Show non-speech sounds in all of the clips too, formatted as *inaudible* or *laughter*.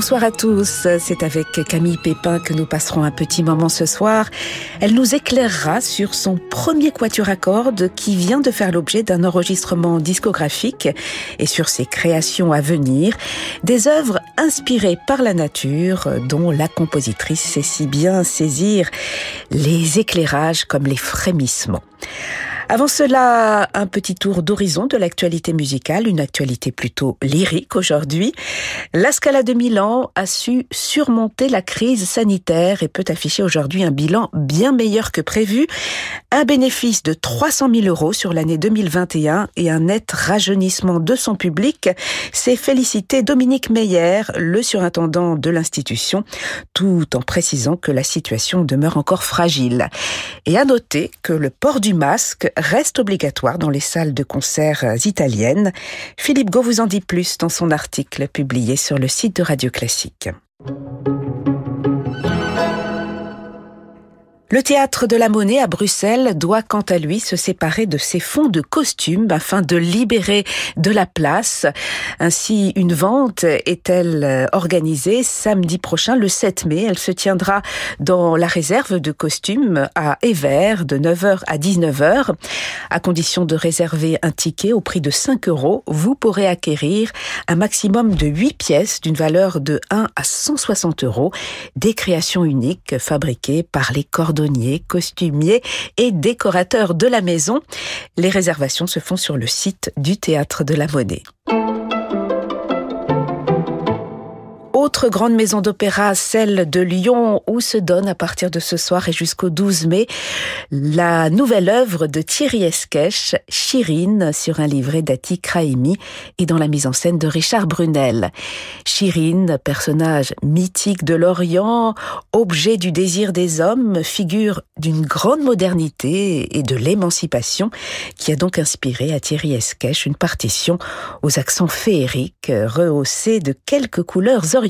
Bonsoir à tous, c'est avec Camille Pépin que nous passerons un petit moment ce soir. Elle nous éclairera sur son premier quatuor à cordes qui vient de faire l'objet d'un enregistrement discographique et sur ses créations à venir, des œuvres inspirées par la nature dont la compositrice sait si bien saisir les éclairages comme les frémissements. Avant cela, un petit tour d'horizon de l'actualité musicale, une actualité plutôt lyrique aujourd'hui. La Scala de Milan a su surmonter la crise sanitaire et peut afficher aujourd'hui un bilan bien meilleur que prévu. Un bénéfice de 300 000 euros sur l'année 2021 et un net rajeunissement de son public. C'est félicité Dominique Meyer, le surintendant de l'institution, tout en précisant que la situation demeure encore fragile. Et à noter que le port du masque reste obligatoire dans les salles de concert italiennes. Philippe Gau vous en dit plus dans son article publié sur le site de Radio Classique. Le théâtre de la Monnaie à Bruxelles doit quant à lui se séparer de ses fonds de costumes afin de libérer de la place. Ainsi, une vente est-elle organisée samedi prochain, le 7 mai. Elle se tiendra dans la réserve de costumes à Evert de 9h à 19h. À condition de réserver un ticket au prix de 5 euros, vous pourrez acquérir un maximum de 8 pièces d'une valeur de 1 à 160 euros, des créations uniques fabriquées par les cordes costumiers et décorateurs de la maison. Les réservations se font sur le site du Théâtre de la Monnaie. Autre grande maison d'opéra, celle de Lyon, où se donne à partir de ce soir et jusqu'au 12 mai la nouvelle œuvre de Thierry Esquèche, Chirine, sur un livret d'Ati Kraimi et dans la mise en scène de Richard Brunel. Chirine, personnage mythique de l'Orient, objet du désir des hommes, figure d'une grande modernité et de l'émancipation qui a donc inspiré à Thierry Esquèche une partition aux accents féeriques rehaussés de quelques couleurs orientales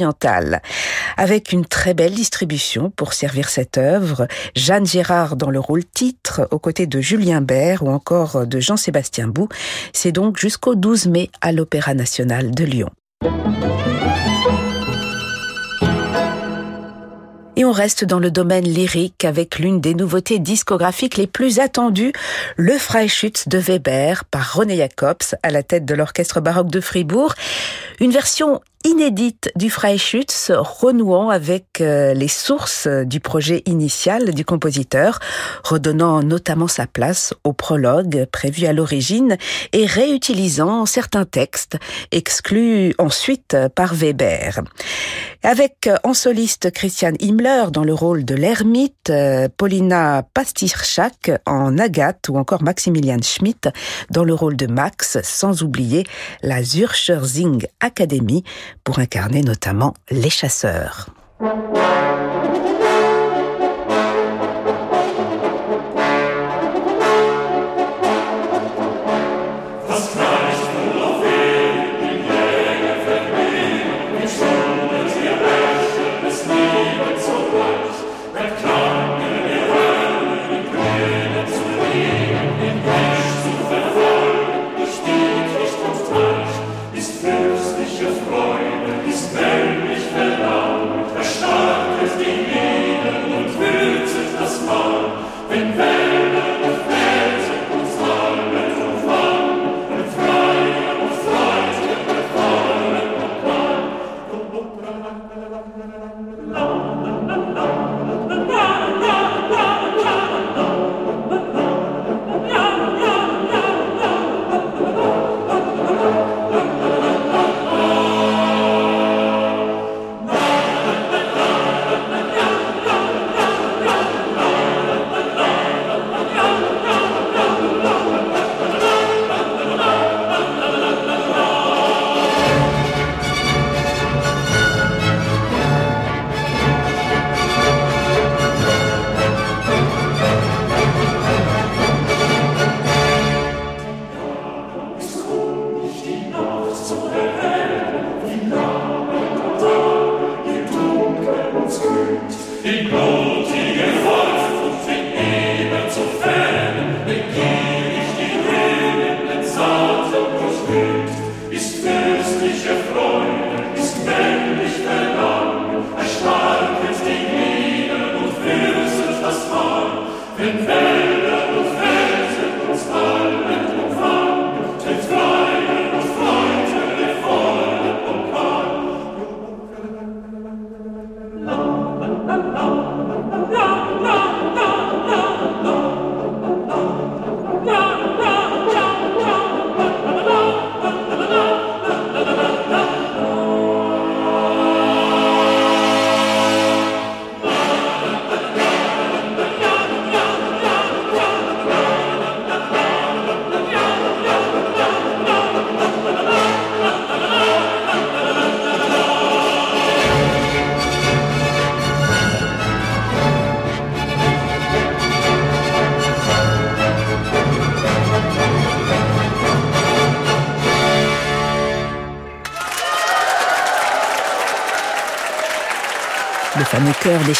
avec une très belle distribution pour servir cette œuvre. Jeanne Gérard dans le rôle titre, aux côtés de Julien Bert ou encore de Jean-Sébastien Bou. C'est donc jusqu'au 12 mai à l'Opéra national de Lyon. Et on reste dans le domaine lyrique avec l'une des nouveautés discographiques les plus attendues, le Freischütz de Weber par René Jacobs à la tête de l'orchestre baroque de Fribourg. Une version inédite du Freischütz, renouant avec euh, les sources du projet initial du compositeur, redonnant notamment sa place au prologue prévu à l'origine et réutilisant certains textes exclus ensuite par Weber. Avec en soliste Christian Himmler dans le rôle de l'ermite, euh, Paulina Pastirchak en Agathe ou encore Maximilian Schmidt dans le rôle de Max, sans oublier la Zürcher Academy pour incarner notamment les chasseurs.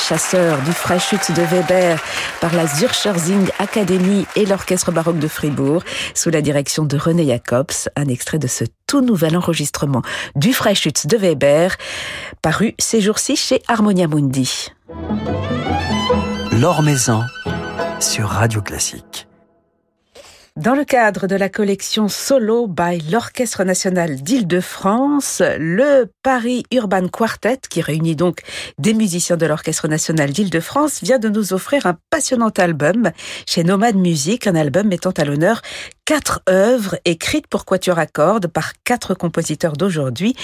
Chasseurs du Freischütz de Weber par la Zürcherzing Academy et l'Orchestre baroque de Fribourg sous la direction de René Jacobs, un extrait de ce tout nouvel enregistrement du Freischütz de Weber paru ces jours-ci chez Harmonia Mundi. L'Or Maison sur Radio Classique. Dans le cadre de la collection Solo by l'Orchestre national d'Île-de-France, le Paris Urban Quartet, qui réunit donc des musiciens de l'Orchestre national d'Île-de-France, vient de nous offrir un passionnant album chez Nomad Music, un album mettant à l'honneur quatre œuvres écrites pour quatuor à cordes par quatre compositeurs d'aujourd'hui,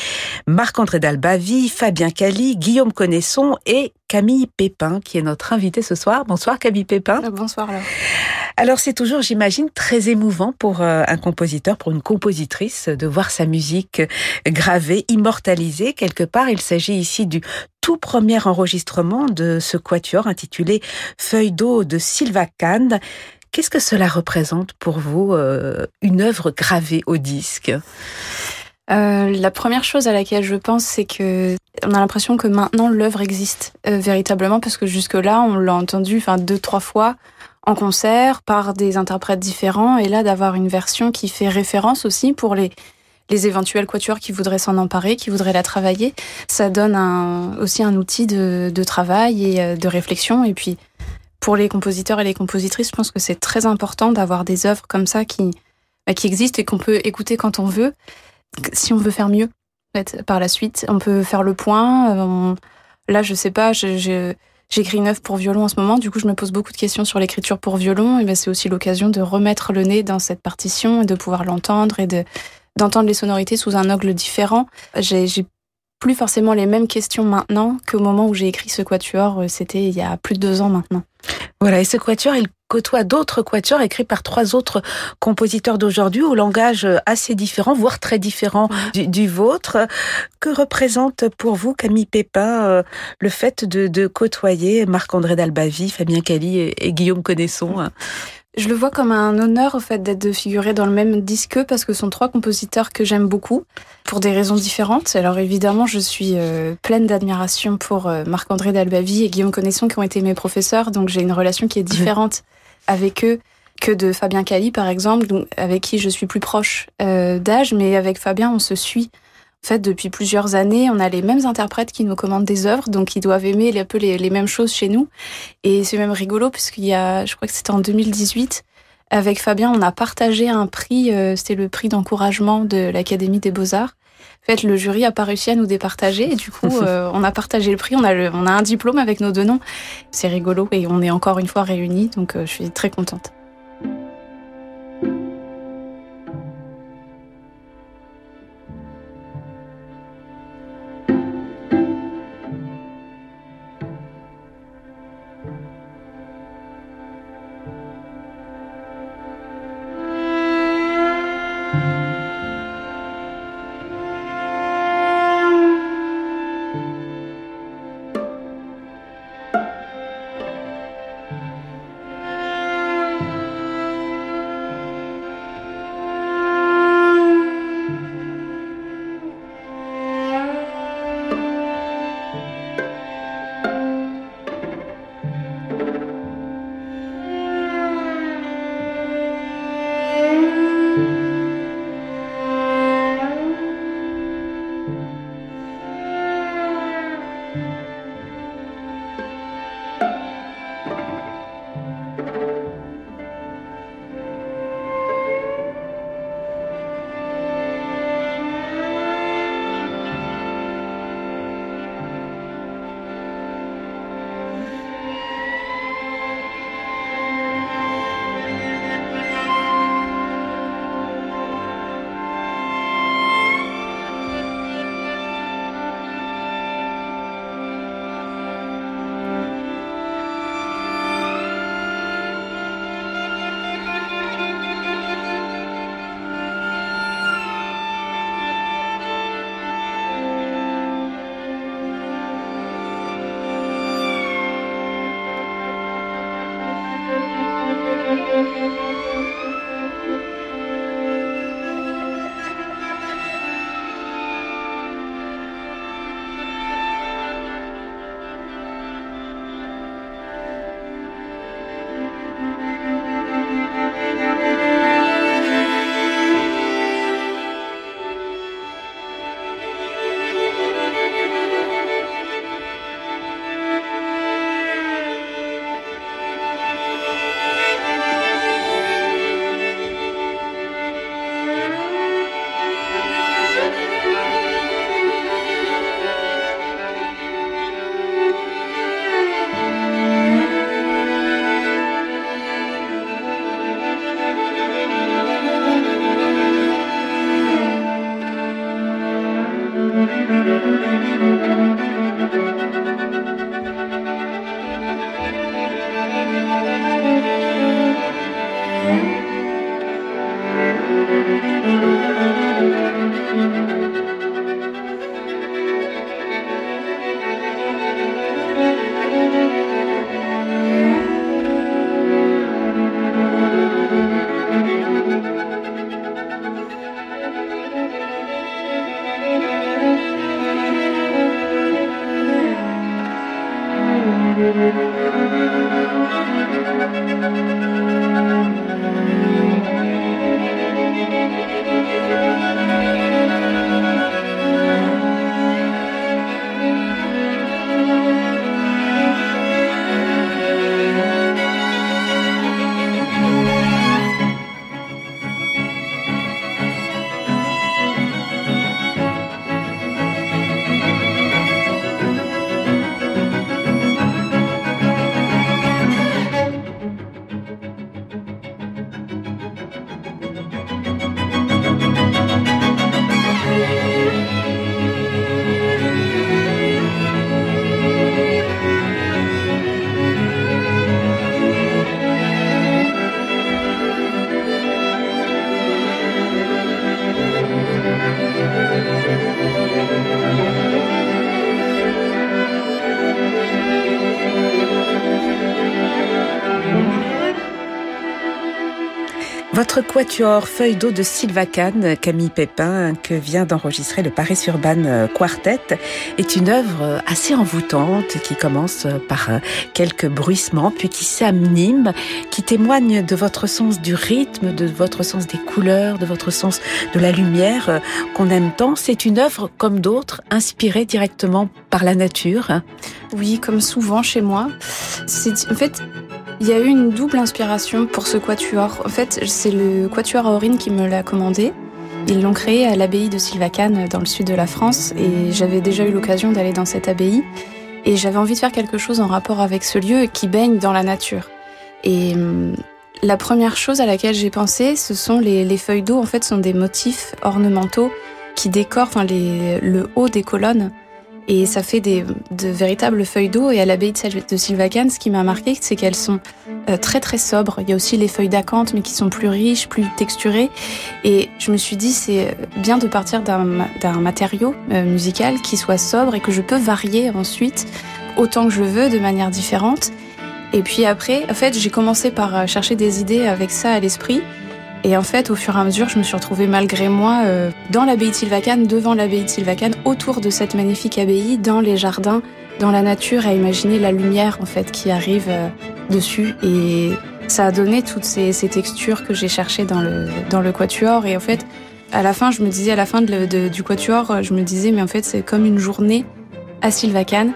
Marc-André Dalbavi, Fabien Cali, Guillaume Connaisson et Camille Pépin, qui est notre invité ce soir. Bonsoir Camille Pépin. Bonsoir alors. Alors c'est toujours, j'imagine, très émouvant pour euh, un compositeur, pour une compositrice, de voir sa musique gravée, immortalisée quelque part. Il s'agit ici du tout premier enregistrement de ce quatuor intitulé Feuille d'eau de Sylva Kahn. Qu'est-ce que cela représente pour vous, euh, une œuvre gravée au disque? Euh, la première chose à laquelle je pense, c'est que on a l'impression que maintenant l'œuvre existe véritablement parce que jusque là on l'a entendu, enfin deux trois fois en concert par des interprètes différents et là d'avoir une version qui fait référence aussi pour les éventuels quatuors qui voudraient s'en emparer, qui voudraient la travailler, ça donne aussi un outil de, travail et euh, de réflexion. Et puis, pour les compositeurs et les compositrices, je pense que c'est très important d'avoir des œuvres comme ça qui, bah, existent et qu'on peut écouter quand on veut, si on veut faire mieux par la suite. On peut faire le point. Euh, là, je sais pas, J'écris une œuvre pour violon en ce moment, du coup je me pose beaucoup de questions sur l'écriture pour violon, et ben c'est aussi l'occasion de remettre le nez dans cette partition et de pouvoir l'entendre et de d'entendre les sonorités sous un angle différent. Plus forcément les mêmes questions maintenant qu'au moment où j'ai écrit ce quatuor, euh, c'était il y a plus de deux ans maintenant. Voilà, et ce quatuor, il côtoie d'autres quatuors écrits par trois autres compositeurs d'aujourd'hui au langage assez différent, voire très différent du, vôtre. Que représente pour vous, Camille Pépin, euh, le fait de, côtoyer Marc-André Dalbavi, Fabien Cali et, et Guillaume Connaisson je le vois comme un honneur au fait d'être de figurer dans le même disque parce que ce sont trois compositeurs que j'aime beaucoup pour des raisons différentes. Alors évidemment, je suis euh, pleine d'admiration pour euh, Marc-André Dalbavi et Guillaume Connaisson qui ont été mes professeurs, donc j'ai une relation qui est différente *laughs* avec eux que de Fabien Cali par exemple, avec qui je suis plus proche euh, d'âge, mais avec Fabien on se suit en fait, depuis plusieurs années, on a les mêmes interprètes qui nous commandent des œuvres, donc ils doivent aimer un peu les, mêmes choses chez nous. Et c'est même rigolo, puisqu'il y a, je crois que c'était en 2018, avec Fabien, on a partagé un prix, euh, c'était le prix d'encouragement de l'Académie des Beaux-Arts. En fait, le jury a pas réussi à nous départager et du coup, *laughs* euh, on a partagé le prix. On a, on a un diplôme avec nos deux noms. C'est rigolo et on est encore une fois réunis, donc euh, je suis très contente. Quatuor Feuille d'eau de Sylvacane, Camille Pépin, que vient d'enregistrer le Paris-Urban Quartet, est une œuvre assez envoûtante qui commence par quelques bruissements, puis qui s'anime, qui témoigne de votre sens du rythme, de votre sens des couleurs, de votre sens de la lumière qu'on aime tant. C'est une œuvre, comme d'autres, inspirée directement par la nature. Oui, comme souvent chez moi. C'est, en fait, il y a eu une double inspiration pour ce quatuor. En fait, c'est le quatuor Aurine qui me l'a commandé. Ils l'ont créé à l'abbaye de Sylvacane dans le sud de la France et j'avais déjà eu l'occasion d'aller dans cette abbaye et j'avais envie de faire quelque chose en rapport avec ce lieu qui baigne dans la nature. Et hum, la première chose à laquelle j'ai pensé, ce sont les, feuilles d'eau. En fait, sont des motifs ornementaux qui décorent le haut des colonnes et ça fait des, de véritables feuilles d'eau. Et à l'abbaye de Sylvacane, ce qui m'a marqué, c'est qu'elles sont euh, très très sobres. Il y a aussi les feuilles d'acanthe, mais qui sont plus riches, plus texturées. Et je me suis dit, c'est bien de partir d'un matériau euh, musical qui soit sobre et que je peux varier ensuite autant que je veux, de manière différente. Et puis après, en fait, j'ai commencé par euh, chercher des idées avec ça à l'esprit. Et en fait, au fur et à mesure, je me suis retrouvée malgré moi euh, dans l'abbaye de Sylvacane, devant l'abbaye de Sylvacane, autour de cette magnifique abbaye, dans les jardins, dans la nature, à imaginer la lumière en fait qui arrive euh, dessus. Et ça a donné toutes ces, textures que j'ai cherchées dans le, dans le quatuor. Et en fait, à la fin, je me disais, à la fin du quatuor, je me disais, mais en fait, c'est comme une journée à Sylvacane.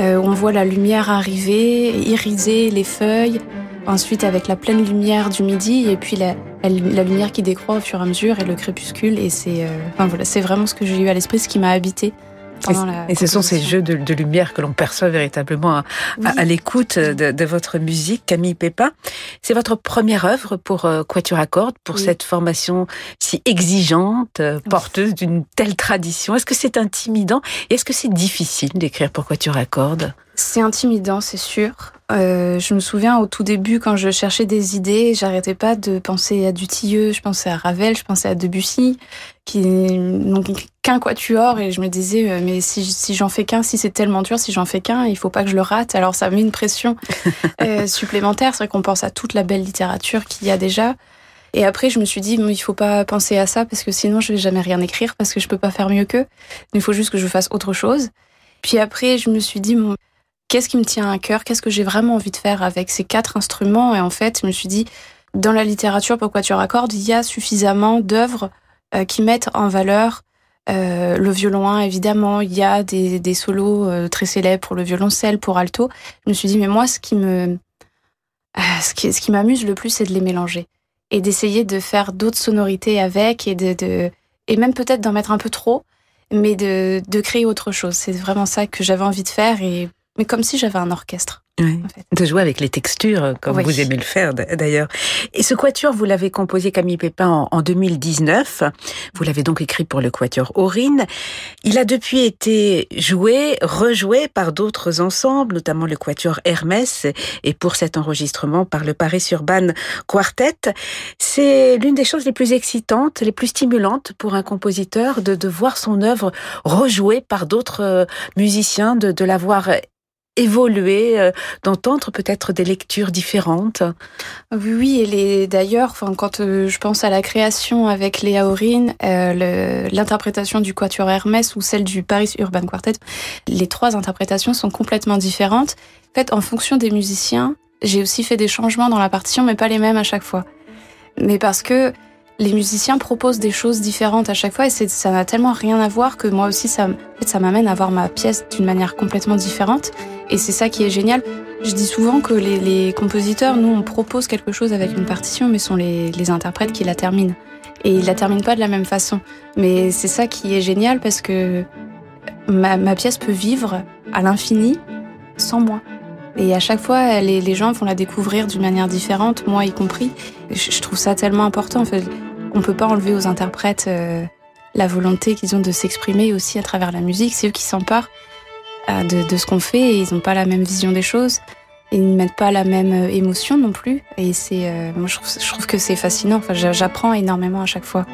Euh, on voit la lumière arriver, iriser les feuilles, ensuite avec la pleine lumière du midi et puis la, la lumière qui décroît au fur et à mesure et le crépuscule. Et c'est, euh, enfin voilà, c'est vraiment ce que j'ai eu à l'esprit, ce qui m'a habité. Et, ce sont ces jeux de, de lumière que l'on perçoit véritablement à, à, l'écoute de, de, votre musique, Camille Pépin. C'est votre première œuvre pour euh, Quatuor à cordes, pour cette formation si exigeante, euh, porteuse d'une telle tradition. Est-ce que c'est intimidant et est-ce que c'est difficile d'écrire pour Quatuor à cordes? C'est intimidant, c'est sûr. Euh, je me souviens au tout début, quand je cherchais des idées, j'arrêtais pas de penser à Dutilleux, je pensais à Ravel, je pensais à Debussy, qui n'ont qu'un quatuor, et je me disais, euh, mais si, si j'en fais qu'un, si c'est tellement dur, si j'en fais qu'un, il faut pas que je le rate. Alors ça met une pression *laughs* euh, supplémentaire. C'est vrai qu'on pense à toute la belle littérature qu'il y a déjà. Et après, je me suis dit, il faut pas penser à ça parce que sinon, je vais jamais rien écrire parce que je peux pas faire mieux qu'eux. Il faut juste que je fasse autre chose. Puis après, je me suis dit, qu'est-ce qui me tient à cœur, qu'est-ce que j'ai vraiment envie de faire avec ces quatre instruments. Et en fait, je me suis dit, dans la littérature pourquoi tu raccordes, il y a suffisamment d'œuvres euh, qui mettent en valeur euh, le violon évidemment. Il y a des, solos euh, très célèbres pour le violoncelle, pour alto. Je me suis dit, mais moi, ce qui me, ce qui, ce qui m'amuse le plus, c'est de les mélanger et d'essayer de faire d'autres sonorités avec et de et même peut-être d'en mettre un peu trop, mais de, de créer autre chose. C'est vraiment ça que j'avais envie de faire et mais comme si j'avais un orchestre. De jouer avec les textures, comme vous aimez le faire d'ailleurs. Et ce quatuor, vous l'avez composé Camille Pépin en, 2019. Vous l'avez donc écrit pour le quatuor Aurine. Il a depuis été joué, rejoué par d'autres ensembles, notamment le quatuor Hermès, et pour cet enregistrement par le Paris Urban Quartet. C'est l'une des choses les plus excitantes, les plus stimulantes pour un compositeur de, de voir son œuvre rejouée par d'autres euh, musiciens, de, de l'avoir évoluer, euh, d'entendre peut-être des lectures différentes. Oui, et d'ailleurs, enfin, quand euh, je pense à la création avec Léa Aurine, euh, l'interprétation du Quatuor Hermès ou celle du Paris Urban Quartet, les trois interprétations sont complètement différentes. En fait, en fonction des musiciens, j'ai aussi fait des changements dans la partition, mais pas les mêmes à chaque fois. Mais parce que les musiciens proposent des choses différentes à chaque fois et ça n'a tellement rien à voir que moi aussi ça, ça m'amène à voir ma pièce d'une manière complètement différente et c'est ça qui est génial. Je dis souvent que les, compositeurs, nous on propose quelque chose avec une partition mais sont les, interprètes qui la terminent et ils la terminent pas de la même façon. Mais c'est ça qui est génial parce que ma, ma pièce peut vivre à l'infini sans moi. Et à chaque fois, les, les gens vont la découvrir d'une manière différente, moi y compris. Je, trouve ça tellement important. On peut pas enlever aux interprètes euh, la volonté qu'ils ont de s'exprimer aussi à travers la musique. C'est eux qui s'emparent euh, de, ce qu'on fait et ils n'ont pas la même vision des choses. Ils ne mettent pas la même euh, émotion non plus. Et c'est, moi, je trouve, je trouve que c'est fascinant. Enfin, j'apprends énormément à chaque fois.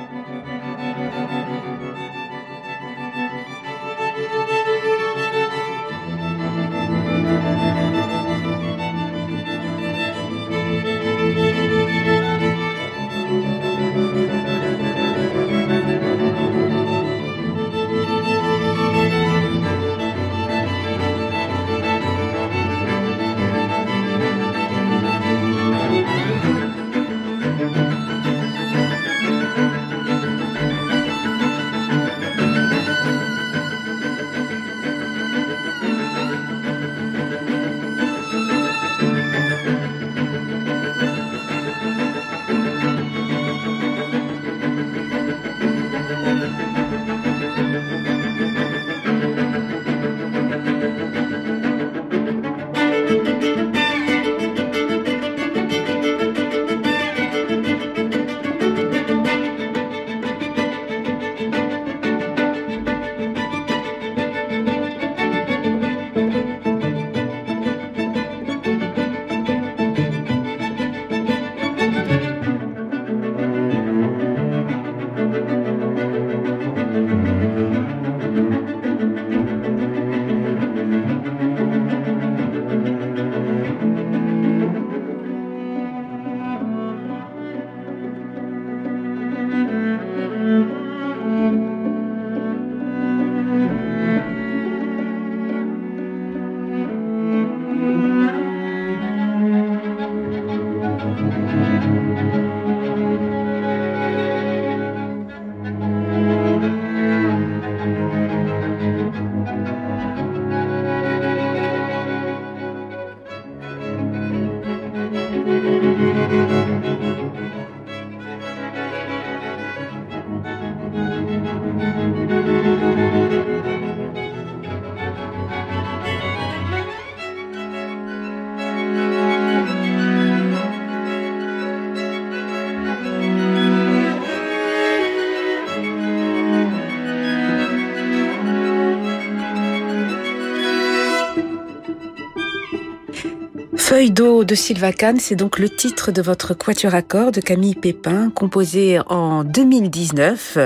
Feuille d'eau de Sylva Kahn, c'est donc le titre de votre quatuor à cordes de Camille Pépin, composé en 2019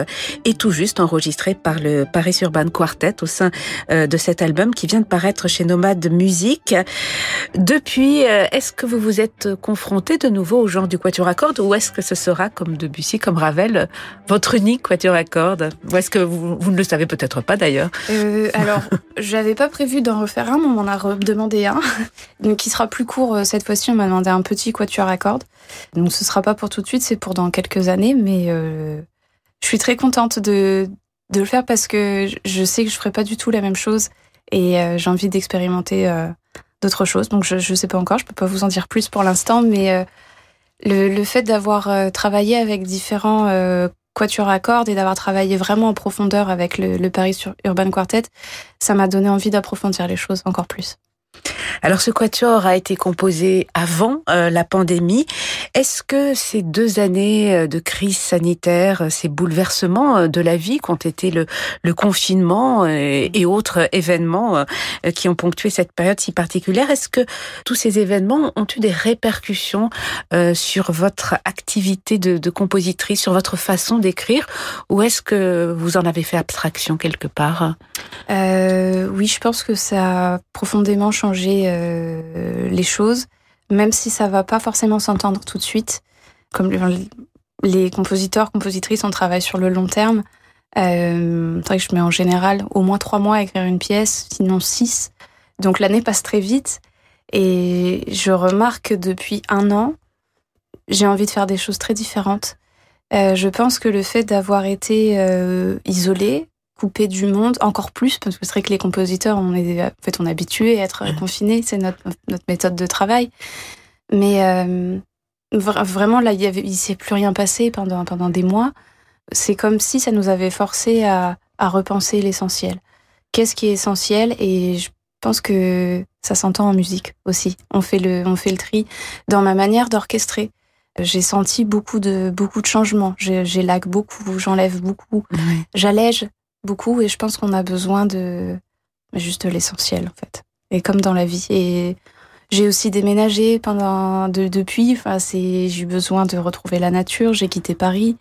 et tout juste enregistré par le Paris Urban Quartet au sein euh, de cet album qui vient de paraître chez Nomade Musique. Depuis, euh, est-ce que vous vous êtes confronté de nouveau au genre du quatuor à cordes ou est-ce que ce sera, comme Debussy, comme Ravel, votre unique quatuor à cordes? Ou est-ce que vous, ne le savez peut-être pas d'ailleurs? Euh, Alors, j'avais pas prévu d'en refaire un, mais on m'en a demandé un, *laughs* donc qui sera plus euh, cette fois-ci, on m'a demandé un petit quatuor à cordes. Donc ce sera pas pour tout de suite, c'est pour dans quelques années, mais euh, je suis très contente de, le faire parce que je sais que je ferai pas du tout la même chose et euh, j'ai envie d'expérimenter d'autres choses. Donc je, je sais pas encore, je peux pas vous en dire plus pour l'instant, mais le, fait d'avoir travaillé avec différents quatuors à cordes et d'avoir travaillé vraiment en profondeur avec le, le Paris Urban Quartet, ça m'a donné envie d'approfondir les choses encore plus. Alors ce quatuor a été composé avant euh, la pandémie. Est-ce que ces deux années euh, de crise sanitaire, ces bouleversements de la vie qu'ont été le, le confinement et, autres événements qui ont ponctué cette période si particulière, est-ce que tous ces événements ont eu des répercussions sur votre activité de, de compositrice, sur votre façon d'écrire, ou est-ce que vous en avez fait abstraction quelque part? Euh, Oui, je pense que ça a profondément changé euh, les choses, même si ça va pas forcément s'entendre tout de suite. Comme les compositeurs, compositrices, on travaille sur le long terme. Euh, que je mets en général au moins trois mois à écrire une pièce, sinon six. Donc l'année passe très vite. Et je remarque que depuis un an, j'ai envie de faire des choses très différentes. Euh, je pense que le fait d'avoir été euh, isolé, coupé du monde, encore plus, parce que c'est vrai que les compositeurs, on est, en fait, on est habitué à être mmh. confinés, c'est notre, notre méthode de travail. Mais euh, vraiment, là, il ne s'est plus rien passé pendant, pendant des mois. C'est comme si ça nous avait forcé à, à repenser l'essentiel. Qu'est-ce qui est essentiel? Et je pense que ça s'entend en musique aussi. On fait le, on fait le tri dans ma manière d'orchestrer j'ai senti beaucoup de beaucoup de changements. J'élague beaucoup, j'enlève beaucoup, j'allège beaucoup, et je pense qu'on a besoin de juste l'essentiel en fait. Et comme dans la vie. Et j'ai aussi déménagé pendant de, depuis. Enfin, c'est j'ai eu besoin de retrouver la nature. J'ai quitté Paris.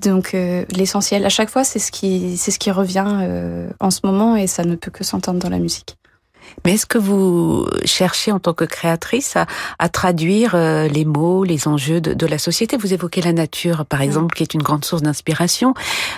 Donc euh, l'essentiel, à chaque fois, c'est ce qui c'est ce qui revient euh, en ce moment, et ça ne peut que s'entendre dans la musique. Mais est-ce que vous cherchez en tant que créatrice à, traduire euh, les mots, les enjeux de, la société? Vous évoquez la nature, par exemple, qui est une grande source d'inspiration.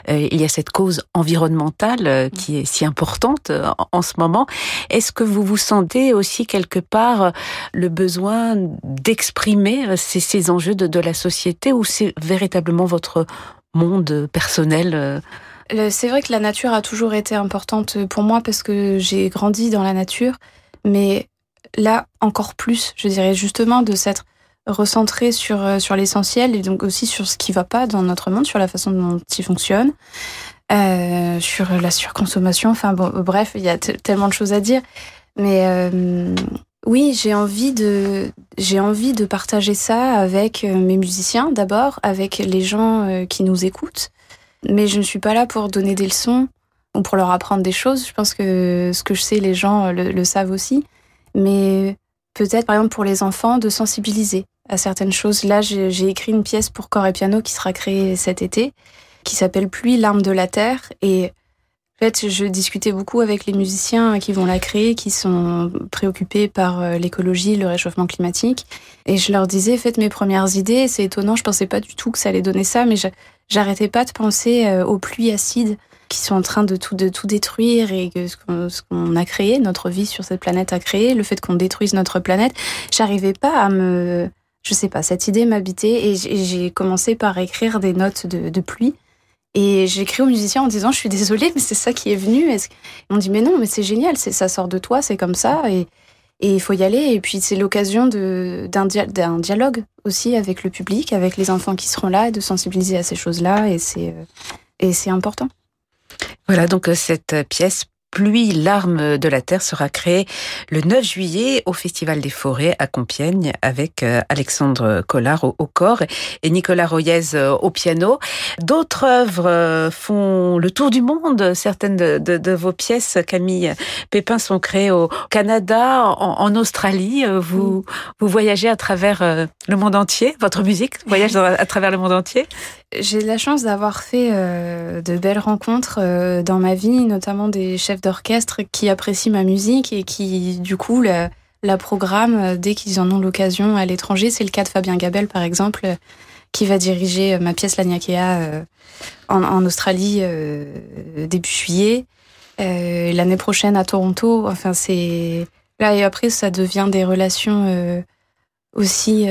Euh, il y a cette cause environnementale euh, qui est si importante en, ce moment. Est-ce que vous vous sentez aussi quelque part le besoin d'exprimer ces, enjeux de la société ou c'est véritablement votre monde personnel c'est vrai que la nature a toujours été importante pour moi parce que j'ai grandi dans la nature, mais là encore plus, je dirais justement de s'être recentré sur, euh, sur l'essentiel et donc aussi sur ce qui va pas dans notre monde, sur la façon dont il fonctionne, euh, sur la surconsommation. Enfin bon, bref, il y a tellement de choses à dire, mais euh, oui, j'ai envie j'ai envie de partager ça avec mes musiciens d'abord, avec les gens qui nous écoutent mais je ne suis pas là pour donner des leçons ou pour leur apprendre des choses. Je pense que ce que je sais, les gens le, savent aussi. Mais peut-être, par exemple, pour les enfants, de sensibiliser à certaines choses. Là, j'ai écrit une pièce pour corps et piano qui sera créée cet été, qui s'appelle Pluie, l'arme de la terre. Et en fait, je discutais beaucoup avec les musiciens qui vont la créer, qui sont préoccupés par euh, l'écologie, le réchauffement climatique. Et je leur disais, faites mes premières idées. C'est étonnant, je pensais pas du tout que ça allait donner ça, mais j'arrêtais pas de penser euh, aux pluies acides qui sont en train de tout, de tout détruire et que ce qu'on a créé, notre vie sur cette planète a créé, le fait qu'on détruise notre planète, j'arrivais pas à me, je sais pas, cette idée m'habitait et j'ai commencé par écrire des notes de, pluie. Et j'ai écrit aux musiciens en disant, je suis désolée, mais c'est ça qui est venu. Ils m'ont dit, mais non, mais c'est génial, ça sort de toi, c'est comme ça. Et, et il faut y aller. Et puis c'est l'occasion d'un dialogue aussi avec le public, avec les enfants qui seront là, et de sensibiliser à ces choses-là. Et c'est euh, important. Voilà donc euh, cette pièce Pluie, l'arme de la terre sera créée le 9 juillet au Festival des Forêts à Compiègne avec euh, Alexandre Collard au, corps et Nicolas Royez euh, au piano. D'autres œuvres euh, font le tour du monde. Certaines de, vos pièces, Camille Pépin, sont créées au Canada, en, Australie. Vous, vous voyagez à travers le monde entier. Votre musique voyage à travers le monde entier. J'ai la chance d'avoir fait de belles rencontres dans ma vie, notamment des chefs d'orchestre qui apprécient ma musique et qui, du coup, la, la programment dès qu'ils en ont l'occasion à l'étranger. C'est le cas de Fabien Gabel, par exemple, qui va diriger ma pièce euh, en, en, Australie euh, début juillet. Euh, l'année prochaine à Toronto. Enfin, c'est là et après ça devient des relations aussi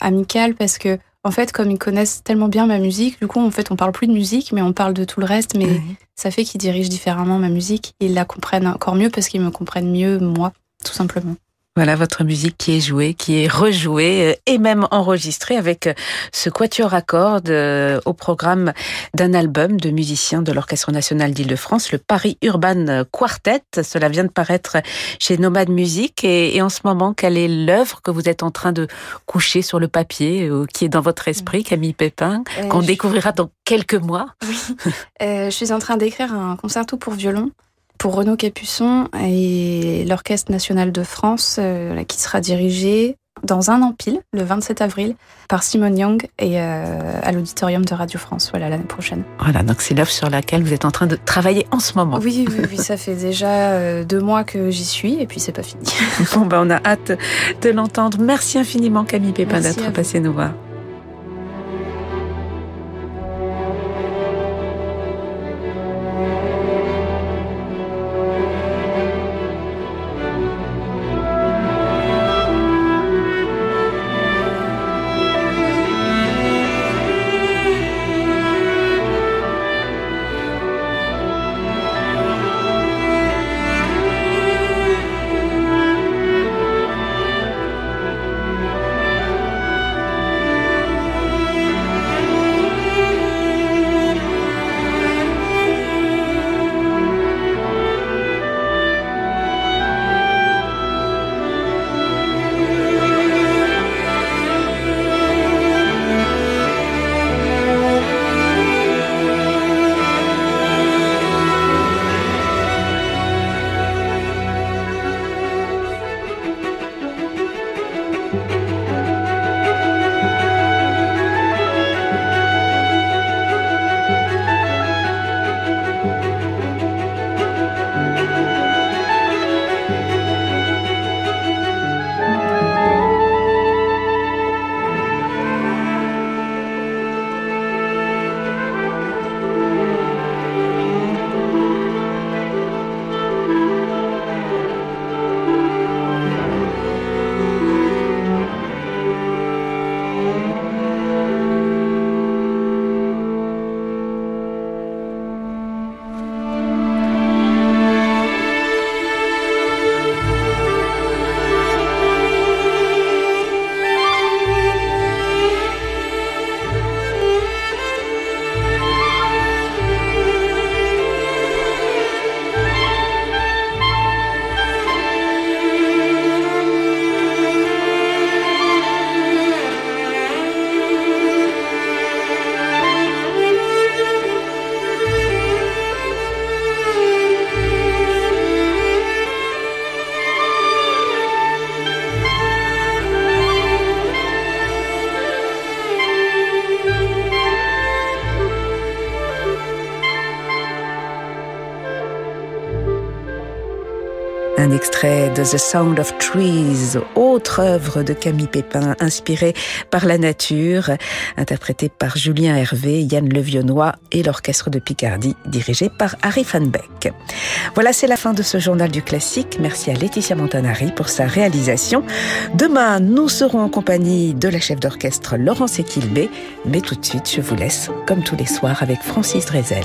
amicales parce que en fait, comme ils connaissent tellement bien ma musique, du coup, en fait, on parle plus de musique, mais on parle de tout le reste. Mais ça fait qu'ils dirigent différemment ma musique. Ils la comprennent encore mieux parce qu'ils me comprennent mieux, moi, tout simplement. Voilà votre musique qui est jouée, qui est rejouée euh, et même enregistrée avec euh, ce quatuor à cordes euh, au programme d'un album de musiciens de l'Orchestre national d'Île-de-France, le Paris Urban Quartet. Cela vient de paraître chez Nomad Music. Et, en ce moment, quelle est l'œuvre que vous êtes en train de coucher sur le papier, qui est dans votre esprit, Camille Pépin, qu'on découvrira dans quelques mois? Oui, je suis en train d'écrire un concerto pour violon pour Renaud Capuçon et l'Orchestre national de France, euh, qui sera dirigé dans un an pile, le 27 avril, par Simone Young et euh, à l'auditorium de Radio France, voilà, l'année prochaine. Voilà, donc c'est l'œuvre sur laquelle vous êtes en train de travailler en ce moment. Oui, oui, oui ça fait déjà euh, deux mois que j'y suis et puis c'est pas fini. *laughs* bon, ben, on a hâte de l'entendre. Merci infiniment Camille Pépin d'être passée nous voir. The Sound of Trees, autre œuvre de Camille Pépin, inspirée par la nature, interprétée par Julien Hervé, Yann Levionnois et l'Orchestre de Picardie, dirigé par Harry Van Beck. Voilà, c'est la fin de ce journal du classique. Merci à Laetitia Montanari pour sa réalisation. Demain, nous serons en compagnie de la chef d'orchestre Laurence Equilbé, mais tout de suite, je vous laisse, comme tous les soirs, avec Francis Drezel.